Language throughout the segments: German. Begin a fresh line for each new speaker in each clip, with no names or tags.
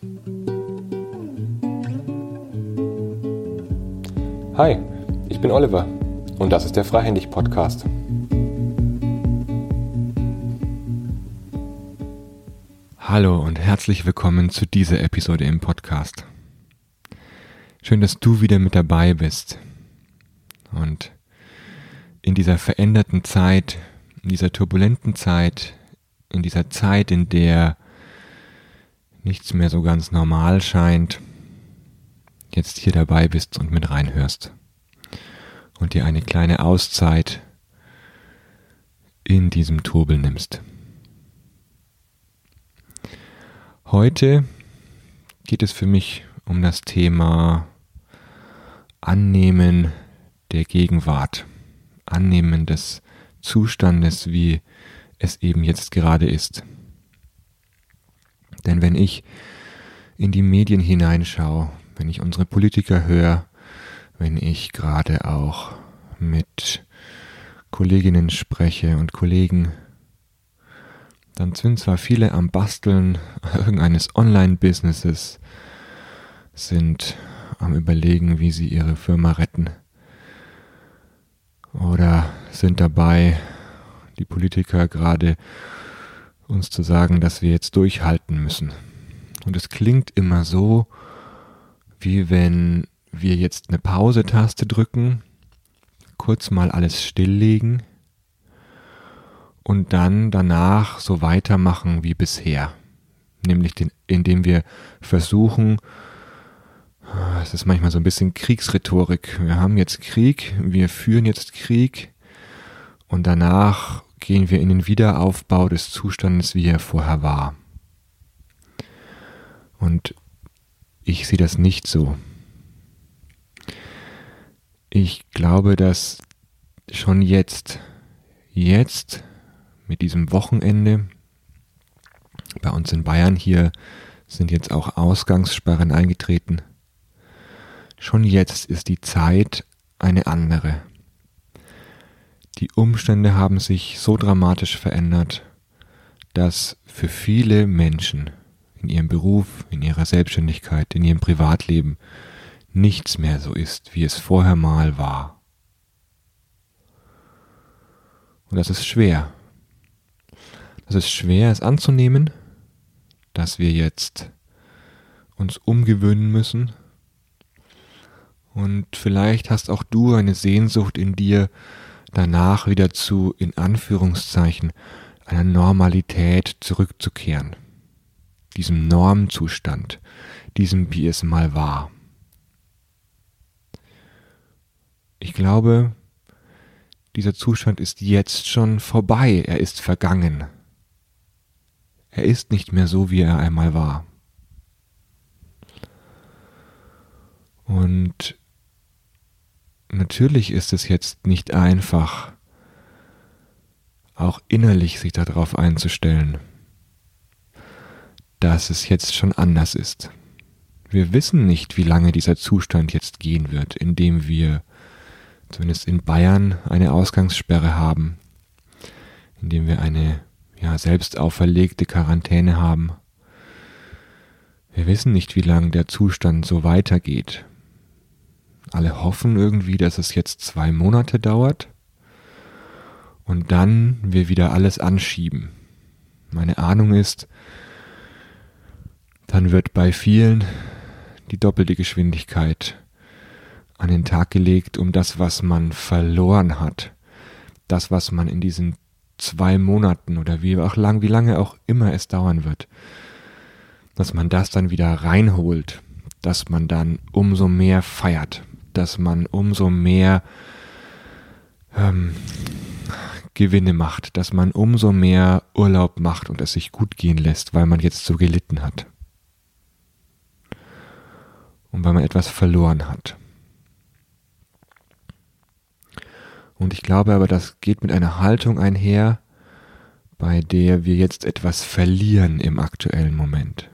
Hi, ich bin Oliver und das ist der Freihändig Podcast. Hallo und herzlich willkommen zu dieser Episode im Podcast. Schön, dass du wieder mit dabei bist. Und in dieser veränderten Zeit, in dieser turbulenten Zeit, in dieser Zeit, in der nichts mehr so ganz normal scheint, jetzt hier dabei bist und mit reinhörst und dir eine kleine Auszeit in diesem Trubel nimmst. Heute geht es für mich um das Thema Annehmen der Gegenwart, Annehmen des Zustandes, wie es eben jetzt gerade ist. Denn wenn ich in die Medien hineinschaue, wenn ich unsere Politiker höre, wenn ich gerade auch mit Kolleginnen spreche und Kollegen, dann sind zwar viele am Basteln irgendeines Online-Businesses, sind am Überlegen, wie sie ihre Firma retten oder sind dabei, die Politiker gerade uns zu sagen, dass wir jetzt durchhalten müssen. Und es klingt immer so, wie wenn wir jetzt eine Pause-Taste drücken, kurz mal alles stilllegen und dann danach so weitermachen wie bisher. Nämlich den, indem wir versuchen, es ist manchmal so ein bisschen Kriegsrhetorik. Wir haben jetzt Krieg, wir führen jetzt Krieg und danach gehen wir in den Wiederaufbau des Zustandes, wie er vorher war. Und ich sehe das nicht so. Ich glaube, dass schon jetzt, jetzt mit diesem Wochenende, bei uns in Bayern hier sind jetzt auch Ausgangssperren eingetreten, schon jetzt ist die Zeit eine andere. Die Umstände haben sich so dramatisch verändert, dass für viele Menschen in ihrem Beruf, in ihrer Selbstständigkeit, in ihrem Privatleben nichts mehr so ist, wie es vorher mal war. Und das ist schwer. Das ist schwer, es anzunehmen, dass wir jetzt uns umgewöhnen müssen. Und vielleicht hast auch du eine Sehnsucht in dir, danach wieder zu, in Anführungszeichen, einer Normalität zurückzukehren. Diesem Normzustand, diesem, wie es mal war. Ich glaube, dieser Zustand ist jetzt schon vorbei, er ist vergangen. Er ist nicht mehr so, wie er einmal war. Und natürlich ist es jetzt nicht einfach, auch innerlich sich darauf einzustellen, dass es jetzt schon anders ist. Wir wissen nicht, wie lange dieser Zustand jetzt gehen wird, in dem wir zumindest in Bayern eine Ausgangssperre haben, in dem wir eine ja, selbst auferlegte Quarantäne haben. Wir wissen nicht, wie lange der Zustand so weitergeht. Alle hoffen irgendwie, dass es jetzt zwei Monate dauert und dann wir wieder alles anschieben. Meine Ahnung ist, dann wird bei vielen die doppelte Geschwindigkeit an den Tag gelegt, um das, was man verloren hat, das, was man in diesen zwei Monaten oder wie auch lang, wie lange auch immer es dauern wird, dass man das dann wieder reinholt, dass man dann umso mehr feiert, dass man umso mehr ähm, Gewinne macht, dass man umso mehr Urlaub macht und es sich gut gehen lässt, weil man jetzt so gelitten hat. Und weil man etwas verloren hat. Und ich glaube aber, das geht mit einer Haltung einher, bei der wir jetzt etwas verlieren im aktuellen Moment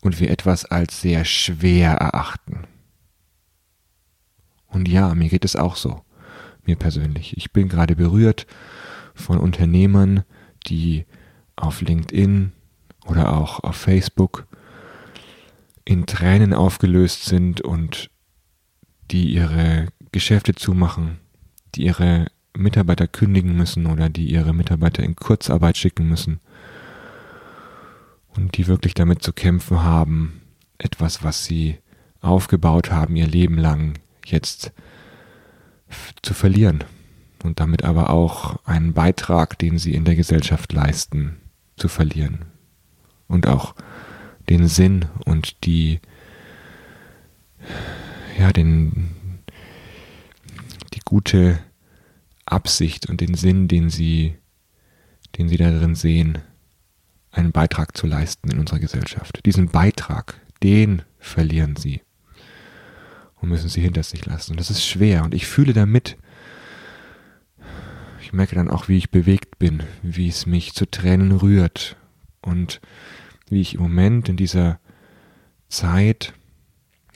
und wir etwas als sehr schwer erachten. Und ja, mir geht es auch so, mir persönlich. Ich bin gerade berührt von Unternehmern, die auf LinkedIn oder auch auf Facebook in Tränen aufgelöst sind und die ihre Geschäfte zumachen, die ihre Mitarbeiter kündigen müssen oder die ihre Mitarbeiter in Kurzarbeit schicken müssen und die wirklich damit zu kämpfen haben, etwas, was sie aufgebaut haben, ihr Leben lang jetzt zu verlieren und damit aber auch einen Beitrag, den sie in der Gesellschaft leisten, zu verlieren und auch den Sinn und die ja den die gute Absicht und den Sinn, den sie den sie darin sehen, einen Beitrag zu leisten in unserer Gesellschaft. Diesen Beitrag, den verlieren sie und müssen sie hinter sich lassen. Und das ist schwer und ich fühle damit. Ich merke dann auch, wie ich bewegt bin, wie es mich zu Tränen rührt und wie ich im Moment in dieser Zeit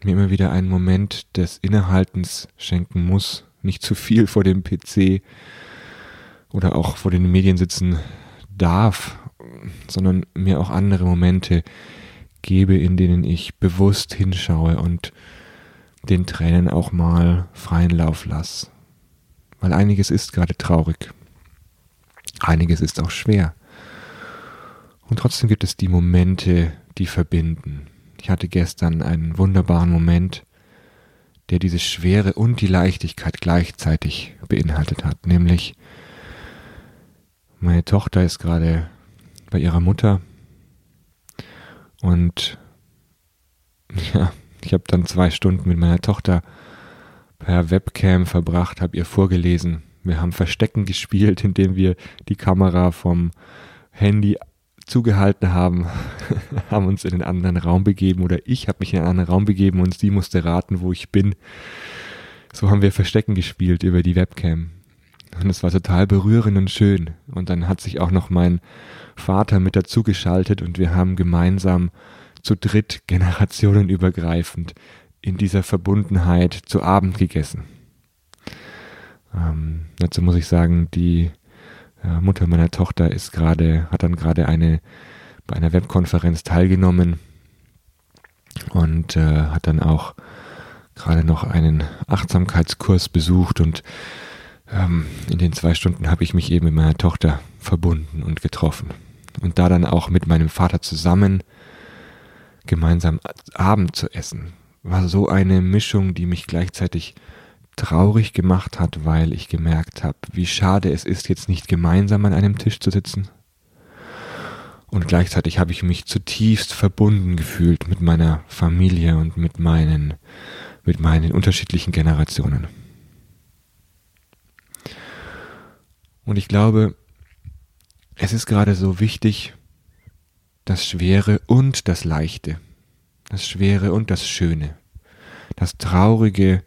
mir immer wieder einen Moment des Innehaltens schenken muss, nicht zu viel vor dem PC oder auch vor den Medien sitzen darf, sondern mir auch andere Momente gebe, in denen ich bewusst hinschaue und den Tränen auch mal freien Lauf lasse. Weil einiges ist gerade traurig. Einiges ist auch schwer. Und trotzdem gibt es die Momente, die verbinden. Ich hatte gestern einen wunderbaren Moment, der diese Schwere und die Leichtigkeit gleichzeitig beinhaltet hat. Nämlich, meine Tochter ist gerade bei ihrer Mutter und ja, ich habe dann zwei Stunden mit meiner Tochter per Webcam verbracht, habe ihr vorgelesen. Wir haben Verstecken gespielt, indem wir die Kamera vom Handy zugehalten haben, haben uns in einen anderen Raum begeben oder ich habe mich in einen anderen Raum begeben und sie musste raten, wo ich bin. So haben wir Verstecken gespielt über die Webcam. Und es war total berührend und schön. Und dann hat sich auch noch mein Vater mit dazu geschaltet und wir haben gemeinsam zu dritt generationenübergreifend in dieser Verbundenheit zu Abend gegessen. Ähm, dazu muss ich sagen, die äh, Mutter meiner Tochter ist gerade, hat dann gerade eine bei einer Webkonferenz teilgenommen und äh, hat dann auch gerade noch einen Achtsamkeitskurs besucht und ähm, in den zwei Stunden habe ich mich eben mit meiner Tochter verbunden und getroffen. Und da dann auch mit meinem Vater zusammen gemeinsam Abend zu essen, war so eine Mischung, die mich gleichzeitig traurig gemacht hat, weil ich gemerkt habe, wie schade es ist, jetzt nicht gemeinsam an einem Tisch zu sitzen. Und gleichzeitig habe ich mich zutiefst verbunden gefühlt mit meiner Familie und mit meinen, mit meinen unterschiedlichen Generationen. Und ich glaube, es ist gerade so wichtig, das Schwere und das Leichte, das Schwere und das Schöne, das Traurige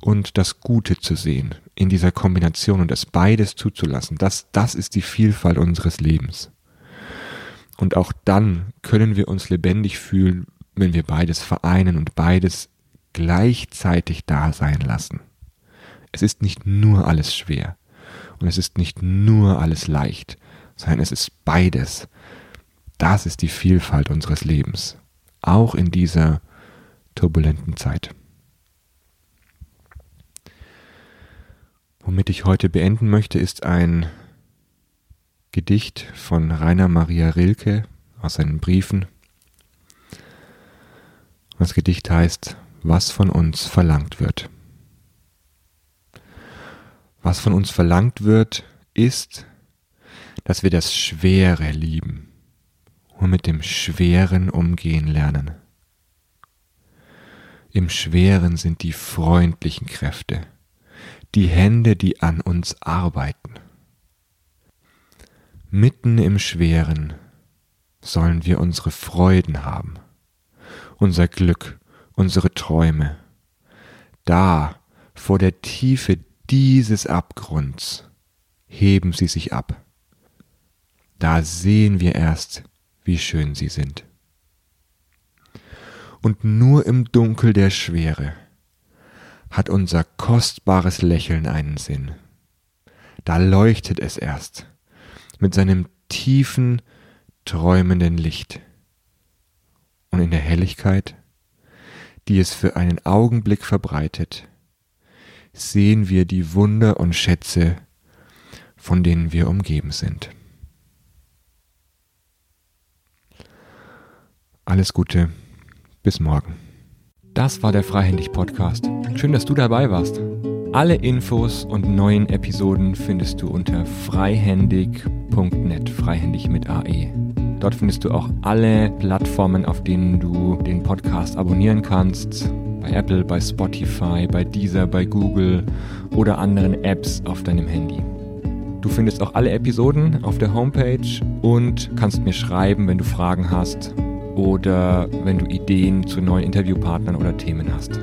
und das Gute zu sehen in dieser Kombination und das beides zuzulassen, das, das ist die Vielfalt unseres Lebens. Und auch dann können wir uns lebendig fühlen, wenn wir beides vereinen und beides gleichzeitig da sein lassen. Es ist nicht nur alles schwer und es ist nicht nur alles leicht, sondern es ist beides. Das ist die Vielfalt unseres Lebens, auch in dieser turbulenten Zeit. Womit ich heute beenden möchte, ist ein Gedicht von Rainer Maria Rilke aus seinen Briefen. Das Gedicht heißt, was von uns verlangt wird. Was von uns verlangt wird, ist, dass wir das Schwere lieben und mit dem Schweren umgehen lernen. Im Schweren sind die freundlichen Kräfte, die Hände, die an uns arbeiten. Mitten im Schweren sollen wir unsere Freuden haben, unser Glück, unsere Träume. Da, vor der Tiefe dieses Abgrunds, heben sie sich ab da sehen wir erst, wie schön sie sind. Und nur im Dunkel der Schwere hat unser kostbares Lächeln einen Sinn. Da leuchtet es erst mit seinem tiefen, träumenden Licht. Und in der Helligkeit die es für einen Augenblick verbreitet, sehen wir die Wunder und Schätze, von denen wir umgeben sind. Alles Gute, bis morgen. Das war der Freihändig Podcast. Schön, dass du dabei warst. Alle Infos und neuen Episoden findest du unter freihändig.net, freihändig mit AE. Dort findest du auch alle Plattformen, auf denen du den Podcast abonnieren kannst. Bei Apple, bei Spotify, bei Deezer, bei Google oder anderen Apps auf deinem Handy. Du findest auch alle Episoden auf der Homepage und kannst mir schreiben, wenn du Fragen hast oder wenn du Ideen zu neuen Interviewpartnern oder Themen hast.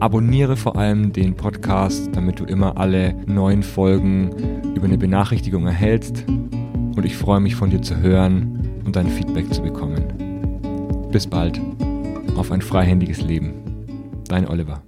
Abonniere vor allem den Podcast, damit du immer alle neuen Folgen über eine Benachrichtigung erhältst. Und ich freue mich von dir zu hören und dein Feedback zu bekommen. Bis bald. Auf ein freihändiges Leben. Dein Oliver.